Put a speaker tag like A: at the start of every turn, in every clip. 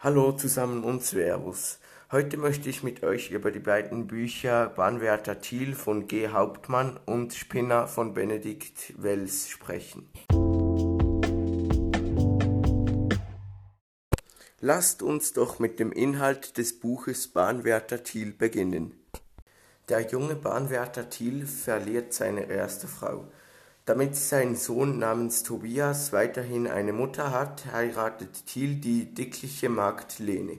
A: Hallo zusammen und Servus. Heute möchte ich mit euch über die beiden Bücher Bahnwärter Thiel von G. Hauptmann und Spinner von Benedikt Wells sprechen. Lasst uns doch mit dem Inhalt des Buches Bahnwärter Thiel beginnen. Der junge Bahnwärter Thiel verliert seine erste Frau. Damit sein Sohn namens Tobias weiterhin eine Mutter hat, heiratet Thiel die dickliche Magd Lene.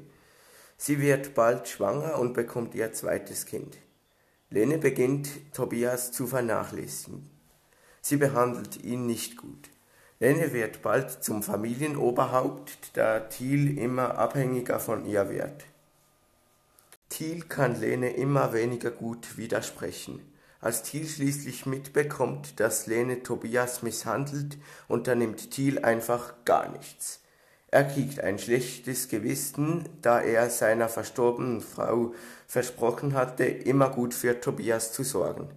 A: Sie wird bald schwanger und bekommt ihr zweites Kind. Lene beginnt Tobias zu vernachlässigen. Sie behandelt ihn nicht gut. Lene wird bald zum Familienoberhaupt, da Thiel immer abhängiger von ihr wird. Thiel kann Lene immer weniger gut widersprechen. Als Thiel schließlich mitbekommt, dass Lene Tobias misshandelt, unternimmt Thiel einfach gar nichts. Er kriegt ein schlechtes Gewissen, da er seiner verstorbenen Frau versprochen hatte, immer gut für Tobias zu sorgen.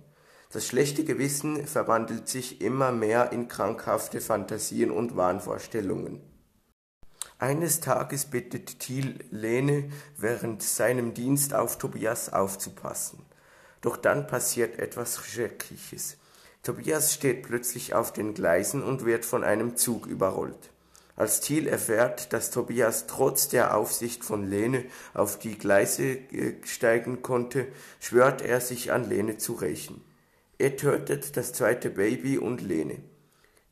A: Das schlechte Gewissen verwandelt sich immer mehr in krankhafte Fantasien und Wahnvorstellungen. Eines Tages bittet Thiel Lene während seinem Dienst auf Tobias aufzupassen. Doch dann passiert etwas Schreckliches. Tobias steht plötzlich auf den Gleisen und wird von einem Zug überrollt. Als Thiel erfährt, dass Tobias trotz der Aufsicht von Lene auf die Gleise äh, steigen konnte, schwört er sich an Lene zu rächen. Er tötet das zweite Baby und Lene.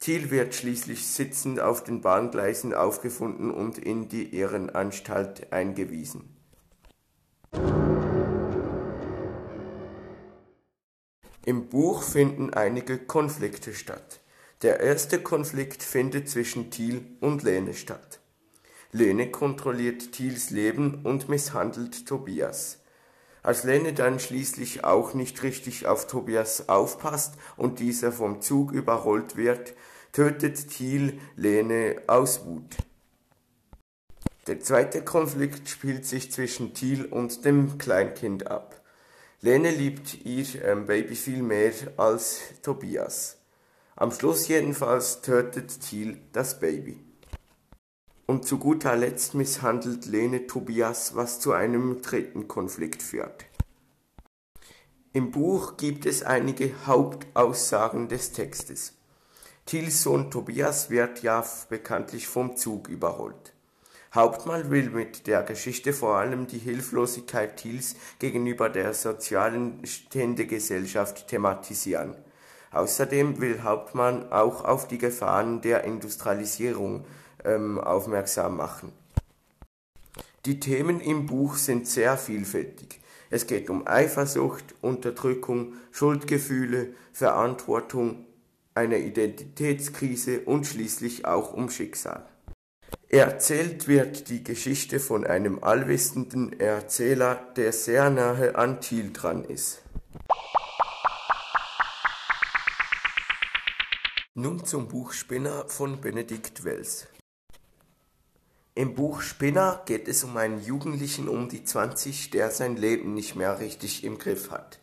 A: Thiel wird schließlich sitzend auf den Bahngleisen aufgefunden und in die Ehrenanstalt eingewiesen. Im Buch finden einige Konflikte statt. Der erste Konflikt findet zwischen Thiel und Lene statt. Lene kontrolliert Thiels Leben und misshandelt Tobias. Als Lene dann schließlich auch nicht richtig auf Tobias aufpasst und dieser vom Zug überrollt wird, tötet Thiel Lene aus Wut. Der zweite Konflikt spielt sich zwischen Thiel und dem Kleinkind ab. Lene liebt ihr ähm, Baby viel mehr als Tobias. Am Schluss jedenfalls tötet Thiel das Baby. Und zu guter Letzt misshandelt Lene Tobias, was zu einem dritten Konflikt führt. Im Buch gibt es einige Hauptaussagen des Textes. Thiels Sohn Tobias wird ja bekanntlich vom Zug überholt. Hauptmann will mit der Geschichte vor allem die Hilflosigkeit Thiels gegenüber der sozialen Ständegesellschaft thematisieren. Außerdem will Hauptmann auch auf die Gefahren der Industrialisierung ähm, aufmerksam machen. Die Themen im Buch sind sehr vielfältig. Es geht um Eifersucht, Unterdrückung, Schuldgefühle, Verantwortung, eine Identitätskrise und schließlich auch um Schicksal. Erzählt wird die Geschichte von einem allwissenden Erzähler, der sehr nahe an Thiel dran ist. Nun zum Buch Spinner von Benedikt Wells. Im Buch Spinner geht es um einen Jugendlichen um die 20, der sein Leben nicht mehr richtig im Griff hat.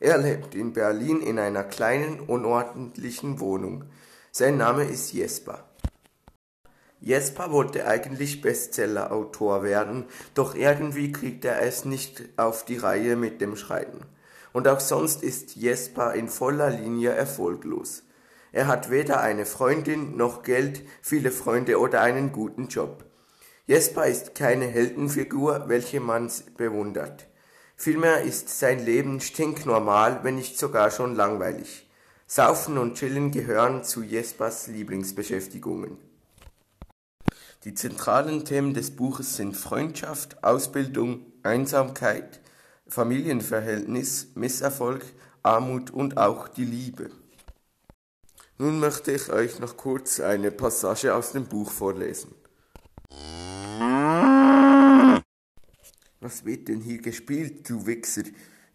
A: Er lebt in Berlin in einer kleinen, unordentlichen Wohnung. Sein Name ist Jesper. Jesper wollte eigentlich Bestsellerautor werden, doch irgendwie kriegt er es nicht auf die Reihe mit dem Schreiben. Und auch sonst ist Jesper in voller Linie erfolglos. Er hat weder eine Freundin noch Geld, viele Freunde oder einen guten Job. Jesper ist keine Heldenfigur, welche man bewundert. Vielmehr ist sein Leben stinknormal, wenn nicht sogar schon langweilig. Saufen und Chillen gehören zu Jespers Lieblingsbeschäftigungen. Die zentralen Themen des Buches sind Freundschaft, Ausbildung, Einsamkeit, Familienverhältnis, Misserfolg, Armut und auch die Liebe. Nun möchte ich euch noch kurz eine Passage aus dem Buch vorlesen. Was wird denn hier gespielt, du Wichser?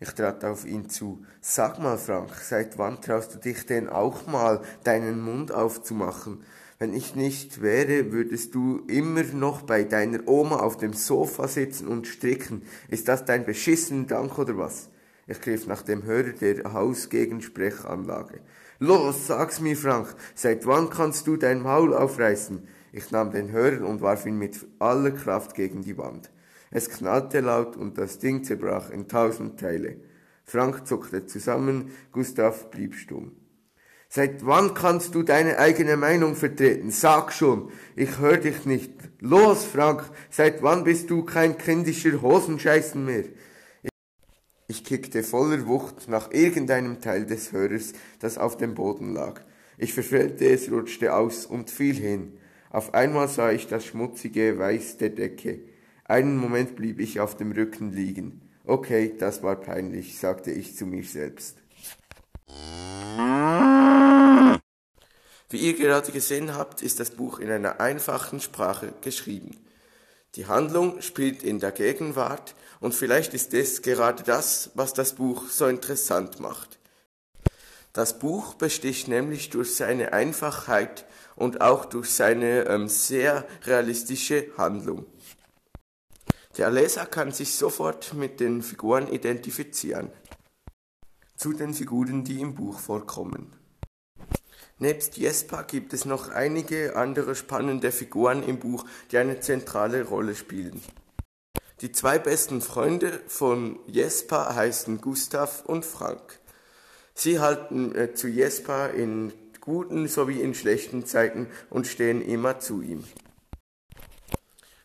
A: Ich trat auf ihn zu. Sag mal, Frank, seit wann traust du dich denn auch mal, deinen Mund aufzumachen? Wenn ich nicht wäre, würdest du immer noch bei deiner Oma auf dem Sofa sitzen und stricken. Ist das dein beschissener Dank oder was? Ich griff nach dem Hörer der Hausgegensprechanlage. Los, sag's mir, Frank, seit wann kannst du dein Maul aufreißen? Ich nahm den Hörer und warf ihn mit aller Kraft gegen die Wand. Es knallte laut und das Ding zerbrach in tausend Teile. Frank zuckte zusammen, Gustav blieb stumm. Seit wann kannst du deine eigene Meinung vertreten? Sag schon, ich hör dich nicht. Los, Frank, seit wann bist du kein kindischer Hosenscheißen mehr? Ich kickte voller Wucht nach irgendeinem Teil des Hörers, das auf dem Boden lag. Ich verfehlte es, rutschte aus und fiel hin. Auf einmal sah ich das schmutzige Weiß der Decke. Einen Moment blieb ich auf dem Rücken liegen. Okay, das war peinlich, sagte ich zu mir selbst. Wie ihr gerade gesehen habt, ist das Buch in einer einfachen Sprache geschrieben. Die Handlung spielt in der Gegenwart und vielleicht ist es gerade das, was das Buch so interessant macht. Das Buch besticht nämlich durch seine Einfachheit und auch durch seine ähm, sehr realistische Handlung. Der Leser kann sich sofort mit den Figuren identifizieren. Zu den Figuren, die im Buch vorkommen. Nebst Jesper gibt es noch einige andere spannende Figuren im Buch, die eine zentrale Rolle spielen. Die zwei besten Freunde von Jesper heißen Gustav und Frank. Sie halten äh, zu Jesper in guten sowie in schlechten Zeiten und stehen immer zu ihm.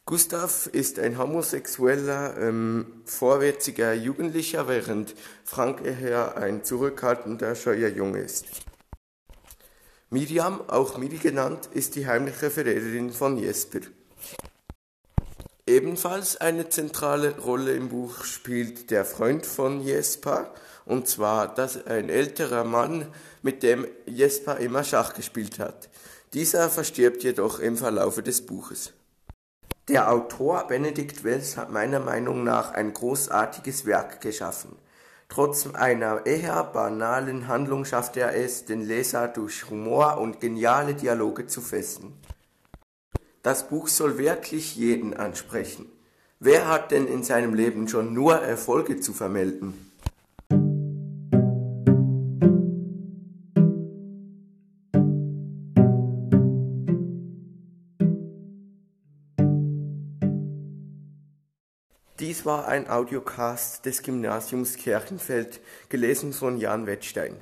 A: Gustav ist ein homosexueller, ähm, vorwärtiger Jugendlicher, während Frank eher ein zurückhaltender, scheuer Junge ist. Miriam, auch Miri genannt, ist die heimliche Verehrerin von Jesper. Ebenfalls eine zentrale Rolle im Buch spielt der Freund von Jesper, und zwar das ein älterer Mann, mit dem Jesper immer Schach gespielt hat. Dieser verstirbt jedoch im Verlaufe des Buches. Der Autor Benedikt Wells hat meiner Meinung nach ein großartiges Werk geschaffen. Trotz einer eher banalen Handlung schafft er es, den Leser durch Humor und geniale Dialoge zu fesseln. Das Buch soll wirklich jeden ansprechen. Wer hat denn in seinem Leben schon nur Erfolge zu vermelden? Dies war ein Audiocast des Gymnasiums Kirchenfeld, gelesen von Jan Wettstein.